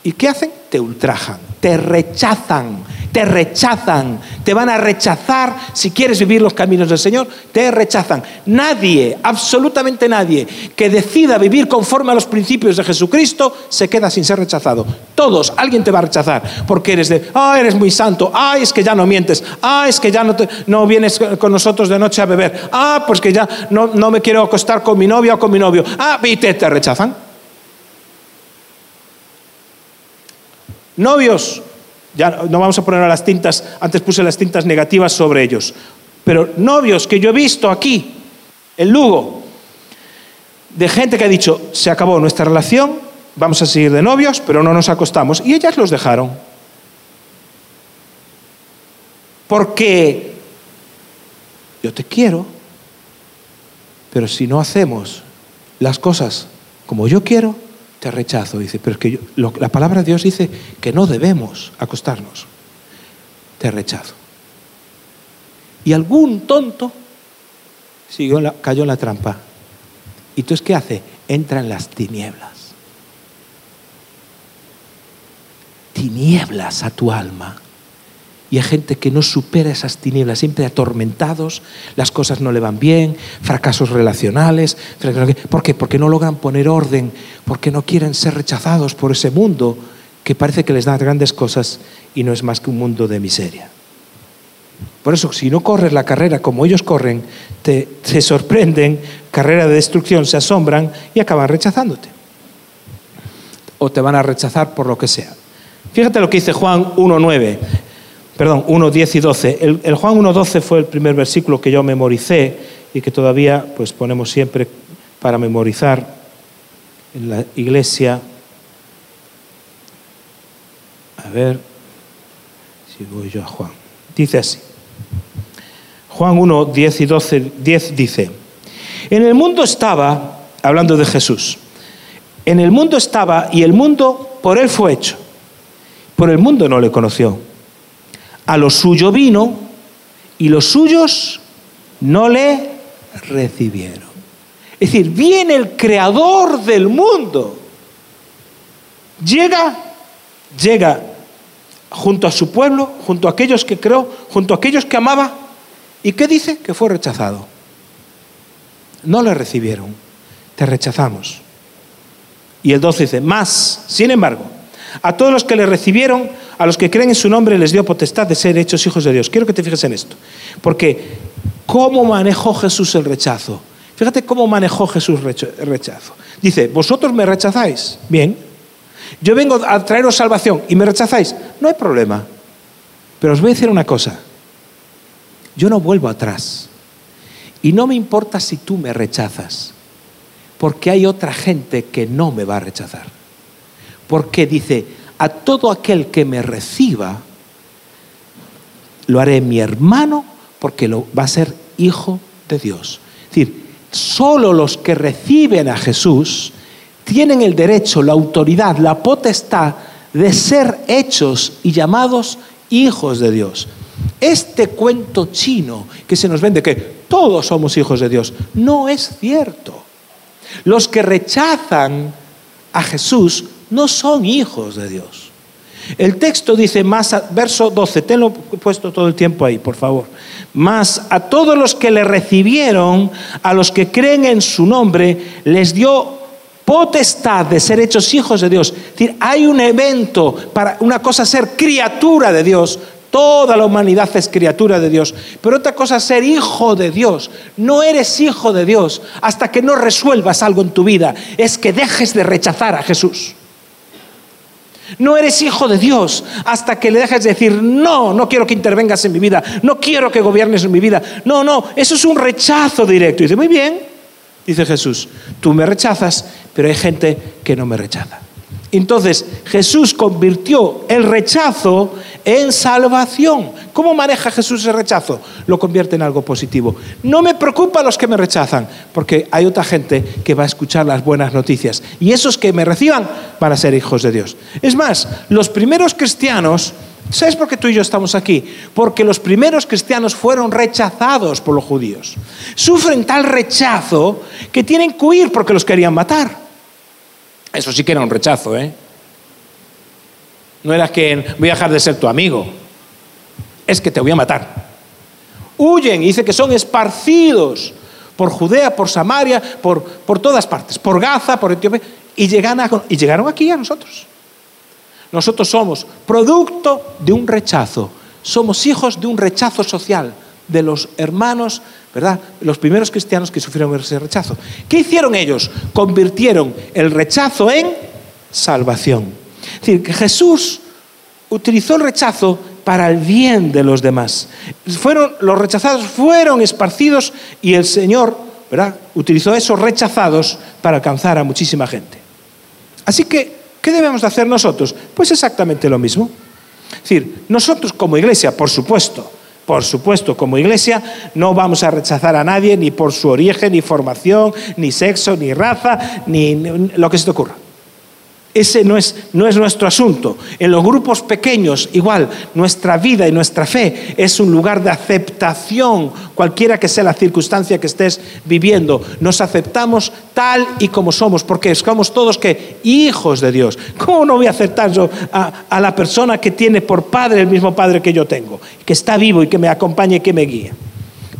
Speaker 1: ¿Y qué hacen? Te ultrajan, te rechazan te rechazan, te van a rechazar si quieres vivir los caminos del Señor, te rechazan. Nadie, absolutamente nadie, que decida vivir conforme a los principios de Jesucristo se queda sin ser rechazado. Todos, alguien te va a rechazar porque eres de, ah, eres muy santo, ah, es que ya no mientes, ah, es que ya no, no vienes con nosotros de noche a beber, ah, pues que ya no, no me quiero acostar con mi novia o con mi novio, ah, y te, te rechazan. Novios, ya no vamos a poner a las tintas, antes puse las tintas negativas sobre ellos. Pero novios que yo he visto aquí, en Lugo, de gente que ha dicho, se acabó nuestra relación, vamos a seguir de novios, pero no nos acostamos. Y ellas los dejaron. Porque yo te quiero, pero si no hacemos las cosas como yo quiero, te rechazo. Dice, pero es que la palabra de Dios dice que no debemos acostarnos. Te rechazo. Y algún tonto cayó en la trampa. ¿Y entonces qué hace? Entra en las tinieblas. Tinieblas a tu alma y hay gente que no supera esas tinieblas, siempre atormentados, las cosas no le van bien, fracasos relacionales. ¿Por qué? Porque no logran poner orden, porque no quieren ser rechazados por ese mundo que parece que les da grandes cosas y no es más que un mundo de miseria. Por eso, si no corres la carrera como ellos corren, te, te sorprenden, carrera de destrucción, se asombran y acaban rechazándote. O te van a rechazar por lo que sea. Fíjate lo que dice Juan 1.9 perdón, 1, 10 y 12. El, Juan 1, 12 fue el primer versículo que yo memoricé y que todavía pues ponemos siempre para memorizar en la iglesia. A ver si voy yo a Juan. Dice así. Juan 1, 10 y 12, 10 dice, en el mundo estaba, hablando de Jesús, en el mundo estaba y el mundo por él fue hecho. Por el mundo no le conoció a lo suyo vino y los suyos no le recibieron. Es decir, viene el creador del mundo. Llega, llega junto a su pueblo, junto a aquellos que creó, junto a aquellos que amaba. ¿Y qué dice? Que fue rechazado. No le recibieron, te rechazamos. Y el 12 dice, más, sin embargo, a todos los que le recibieron, a los que creen en su nombre, les dio potestad de ser hechos hijos de Dios. Quiero que te fijes en esto. Porque, ¿cómo manejó Jesús el rechazo? Fíjate cómo manejó Jesús el rechazo. Dice, vosotros me rechazáis. Bien. Yo vengo a traeros salvación y me rechazáis. No hay problema. Pero os voy a decir una cosa. Yo no vuelvo atrás. Y no me importa si tú me rechazas. Porque hay otra gente que no me va a rechazar. Porque dice, a todo aquel que me reciba, lo haré mi hermano porque lo, va a ser hijo de Dios. Es decir, solo los que reciben a Jesús tienen el derecho, la autoridad, la potestad de ser hechos y llamados hijos de Dios. Este cuento chino que se nos vende que todos somos hijos de Dios, no es cierto. Los que rechazan a Jesús no son hijos de Dios. El texto dice más, verso 12, tenlo puesto todo el tiempo ahí, por favor. Más a todos los que le recibieron, a los que creen en su nombre, les dio potestad de ser hechos hijos de Dios. Es decir, hay un evento para una cosa ser criatura de Dios. Toda la humanidad es criatura de Dios. Pero otra cosa es ser hijo de Dios. No eres hijo de Dios hasta que no resuelvas algo en tu vida. Es que dejes de rechazar a Jesús. No eres hijo de Dios hasta que le dejes de decir, no, no quiero que intervengas en mi vida, no quiero que gobiernes en mi vida. No, no, eso es un rechazo directo. Y dice, muy bien, dice Jesús, tú me rechazas, pero hay gente que no me rechaza. Entonces Jesús convirtió el rechazo en salvación. ¿Cómo maneja Jesús el rechazo? Lo convierte en algo positivo. No me preocupa los que me rechazan, porque hay otra gente que va a escuchar las buenas noticias. Y esos que me reciban van a ser hijos de Dios. Es más, los primeros cristianos, ¿sabes por qué tú y yo estamos aquí? Porque los primeros cristianos fueron rechazados por los judíos. Sufren tal rechazo que tienen que huir porque los querían matar. Eso sí que era un rechazo, ¿eh? No era que voy a dejar de ser tu amigo, es que te voy a matar. Huyen y dice que son esparcidos por Judea, por Samaria, por, por todas partes, por Gaza, por Etiopía, y, y llegaron aquí a nosotros. Nosotros somos producto de un rechazo, somos hijos de un rechazo social de los hermanos, ¿verdad? Los primeros cristianos que sufrieron ese rechazo. ¿Qué hicieron ellos? Convirtieron el rechazo en salvación. Es decir, que Jesús utilizó el rechazo para el bien de los demás. Fueron, los rechazados fueron esparcidos y el Señor ¿verdad? utilizó esos rechazados para alcanzar a muchísima gente. Así que, ¿qué debemos de hacer nosotros? Pues exactamente lo mismo. Es decir, nosotros como iglesia, por supuesto, por supuesto, como iglesia no vamos a rechazar a nadie ni por su origen, ni formación, ni sexo, ni raza, ni lo que se te ocurra. Ese no es, no es nuestro asunto. En los grupos pequeños, igual, nuestra vida y nuestra fe es un lugar de aceptación, cualquiera que sea la circunstancia que estés viviendo. Nos aceptamos tal y como somos, porque somos todos que hijos de Dios. ¿Cómo no voy a aceptar yo a, a la persona que tiene por padre el mismo padre que yo tengo, que está vivo y que me acompaña y que me guía?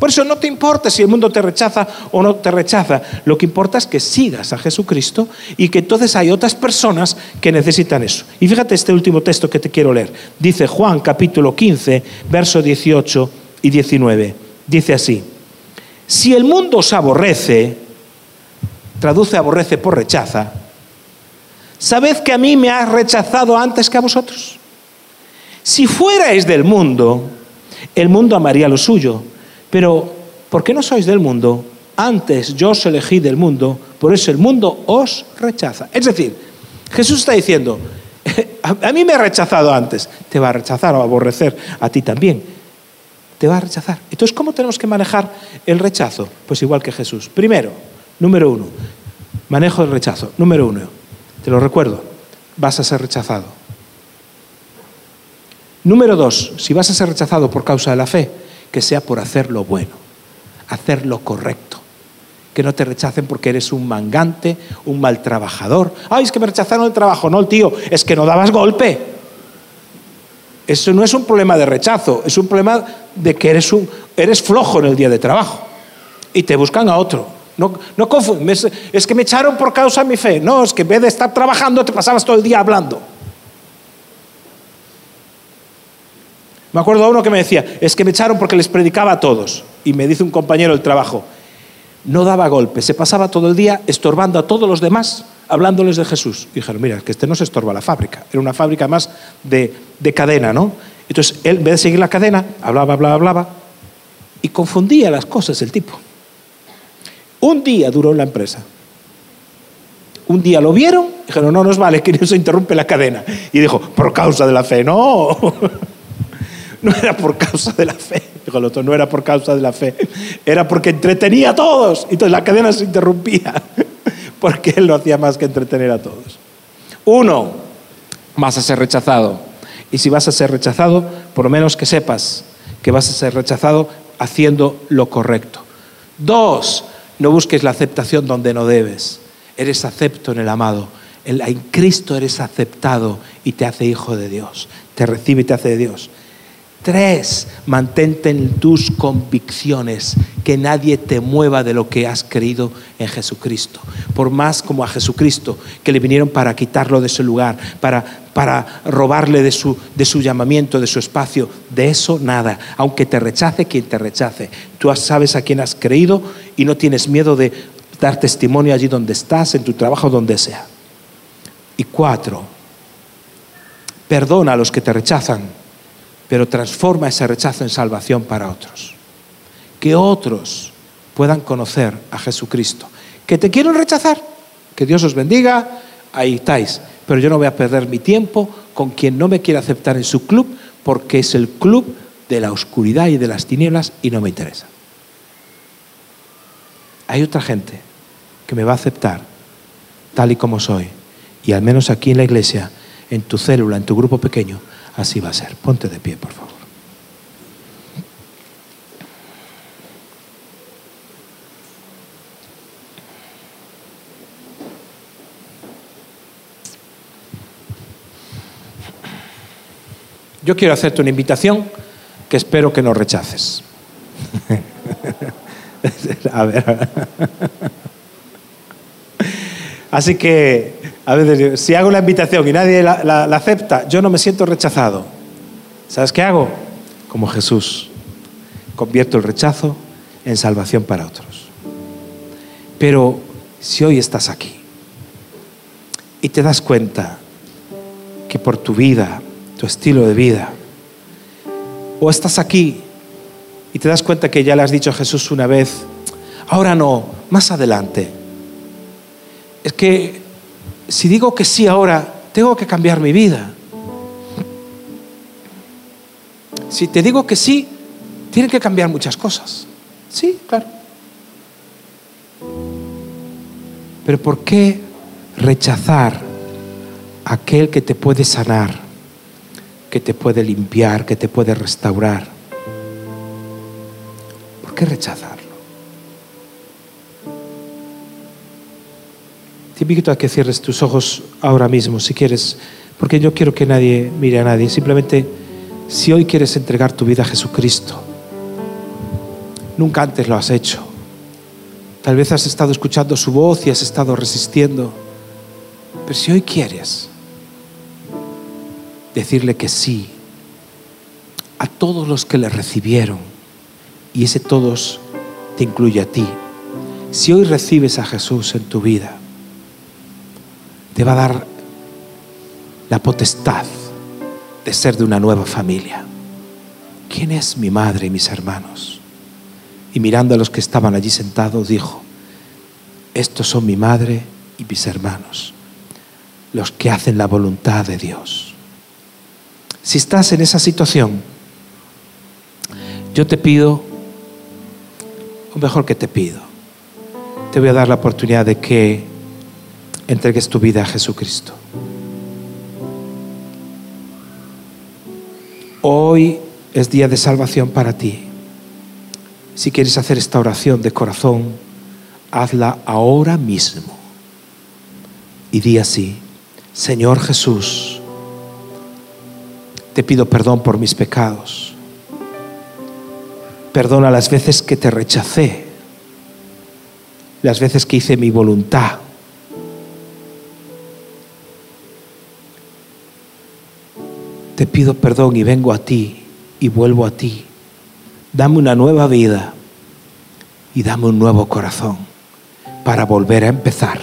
Speaker 1: Por eso no te importa si el mundo te rechaza o no te rechaza. Lo que importa es que sigas a Jesucristo y que entonces hay otras personas que necesitan eso. Y fíjate este último texto que te quiero leer. Dice Juan capítulo 15, versos 18 y 19. Dice así, si el mundo os aborrece, traduce aborrece por rechaza, sabed que a mí me ha rechazado antes que a vosotros. Si fuerais del mundo, el mundo amaría lo suyo pero, ¿por qué no sois del mundo? Antes yo os elegí del mundo, por eso el mundo os rechaza. Es decir, Jesús está diciendo, a mí me ha rechazado antes, te va a rechazar o aborrecer a ti también. Te va a rechazar. Entonces, ¿cómo tenemos que manejar el rechazo? Pues igual que Jesús. Primero, número uno, manejo el rechazo. Número uno, te lo recuerdo, vas a ser rechazado. Número dos, si vas a ser rechazado por causa de la fe, que sea por hacer lo bueno, hacer lo correcto. Que no te rechacen porque eres un mangante, un mal trabajador. Ay, es que me rechazaron el trabajo. No, tío, es que no dabas golpe. Eso no es un problema de rechazo, es un problema de que eres, un, eres flojo en el día de trabajo y te buscan a otro. No, no es que me echaron por causa de mi fe. No, es que en vez de estar trabajando te pasabas todo el día hablando. Me acuerdo a uno que me decía, es que me echaron porque les predicaba a todos. Y me dice un compañero del trabajo, no daba golpe, se pasaba todo el día estorbando a todos los demás hablándoles de Jesús. Y dijeron, mira, que este no se estorba la fábrica. Era una fábrica más de, de cadena, ¿no? Entonces él, en vez de seguir la cadena, hablaba, hablaba, hablaba, y confundía las cosas el tipo. Un día duró la empresa. Un día lo vieron, dijeron, no nos vale, que eso interrumpe la cadena. Y dijo, por causa de la fe, no. No era por causa de la fe. Dijo el otro, no era por causa de la fe. Era porque entretenía a todos. Y entonces la cadena se interrumpía. Porque él no hacía más que entretener a todos. Uno, vas a ser rechazado. Y si vas a ser rechazado, por lo menos que sepas que vas a ser rechazado haciendo lo correcto. Dos, no busques la aceptación donde no debes. Eres acepto en el amado. En Cristo eres aceptado y te hace hijo de Dios. Te recibe y te hace de Dios. Tres, mantente en tus convicciones, que nadie te mueva de lo que has creído en Jesucristo. Por más como a Jesucristo, que le vinieron para quitarlo de ese lugar, para, para robarle de su, de su llamamiento, de su espacio, de eso nada. Aunque te rechace quien te rechace, tú sabes a quién has creído y no tienes miedo de dar testimonio allí donde estás, en tu trabajo, donde sea. Y cuatro, perdona a los que te rechazan pero transforma ese rechazo en salvación para otros. Que otros puedan conocer a Jesucristo. Que te quieren rechazar, que Dios os bendiga, ahí estáis. Pero yo no voy a perder mi tiempo con quien no me quiere aceptar en su club porque es el club de la oscuridad y de las tinieblas y no me interesa. Hay otra gente que me va a aceptar tal y como soy. Y al menos aquí en la iglesia, en tu célula, en tu grupo pequeño, Así va a ser. Ponte de pie, por favor. Yo quiero hacerte una invitación que espero que no rechaces. a ver. Así que a veces si hago la invitación y nadie la, acepta, yo no me siento rechazado. ¿Sabes qué hago? Como Jesús. Convierto el rechazo en salvación para otros. Pero si hoy estás aquí y te das cuenta que por tu vida, tu estilo de vida, o estás aquí y te das cuenta que ya le has dicho a Jesús una vez, ahora no, más adelante. Es que si digo que sí ahora, tengo que cambiar mi vida. Si te digo que sí, tienen que cambiar muchas cosas. Sí, claro. Pero ¿por qué rechazar aquel que te puede sanar, que te puede limpiar, que te puede restaurar? ¿Por qué rechazar? Te invito a que cierres tus ojos ahora mismo, si quieres, porque yo quiero que nadie mire a nadie. Simplemente, si hoy quieres entregar tu vida a Jesucristo, nunca antes lo has hecho. Tal vez has estado escuchando su voz y has estado resistiendo. Pero si hoy quieres decirle que sí a todos los que le recibieron, y ese todos te incluye a ti, si hoy recibes a Jesús en tu vida, te va a dar la potestad de ser de una nueva familia. ¿Quién es mi madre y mis hermanos? Y mirando a los que estaban allí sentados, dijo, estos son mi madre y mis hermanos, los que hacen la voluntad de Dios. Si estás en esa situación, yo te pido, o mejor que te pido, te voy a dar la oportunidad de que entregues tu vida a Jesucristo. Hoy es día de salvación para ti. Si quieres hacer esta oración de corazón, hazla ahora mismo. Y di así, Señor Jesús, te pido perdón por mis pecados. Perdona las veces que te rechacé, las veces que hice mi voluntad te pido perdón y vengo a ti y vuelvo a ti. Dame una nueva vida y dame un nuevo corazón para volver a empezar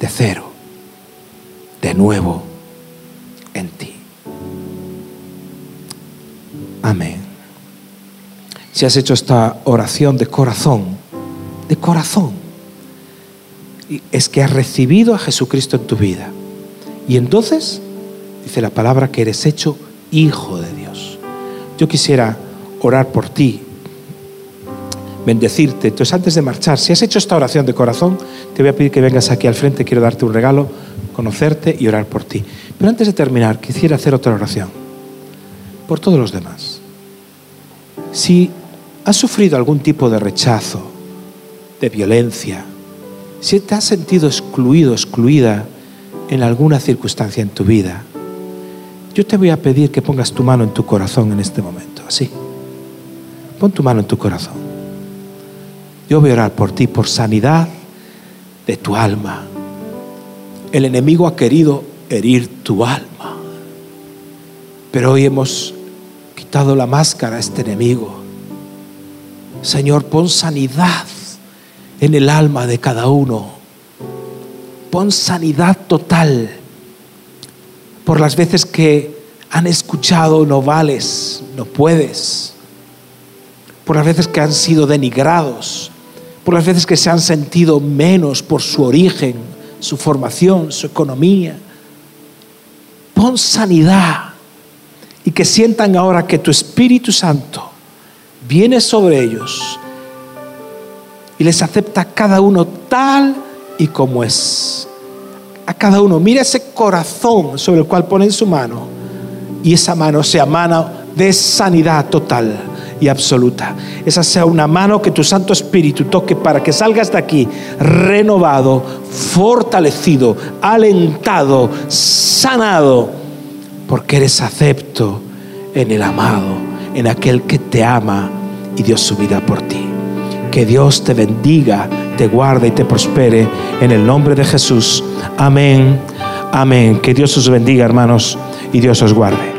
Speaker 1: de cero, de nuevo en ti. Amén. Si has hecho esta oración de corazón, de corazón, es que has recibido a Jesucristo en tu vida. Y entonces dice la palabra que eres hecho hijo de Dios. Yo quisiera orar por ti, bendecirte. Entonces, antes de marchar, si has hecho esta oración de corazón, te voy a pedir que vengas aquí al frente, quiero darte un regalo, conocerte y orar por ti. Pero antes de terminar, quisiera hacer otra oración por todos los demás. Si has sufrido algún tipo de rechazo, de violencia, si te has sentido excluido, excluida en alguna circunstancia en tu vida, yo te voy a pedir que pongas tu mano en tu corazón en este momento, así. Pon tu mano en tu corazón. Yo voy a orar por ti, por sanidad de tu alma. El enemigo ha querido herir tu alma, pero hoy hemos quitado la máscara a este enemigo. Señor, pon sanidad en el alma de cada uno. Pon sanidad total por las veces que han escuchado no vales, no puedes, por las veces que han sido denigrados, por las veces que se han sentido menos por su origen, su formación, su economía. Pon sanidad y que sientan ahora que tu Espíritu Santo viene sobre ellos y les acepta cada uno tal y como es a cada uno. Mira ese corazón sobre el cual ponen su mano y esa mano sea mano de sanidad total y absoluta. Esa sea una mano que tu Santo Espíritu toque para que salgas de aquí renovado, fortalecido, alentado, sanado, porque eres acepto en el amado, en aquel que te ama y dio su vida por ti. Que Dios te bendiga, te guarde y te prospere en el nombre de Jesús. Amén. Amén. Que Dios os bendiga, hermanos, y Dios os guarde.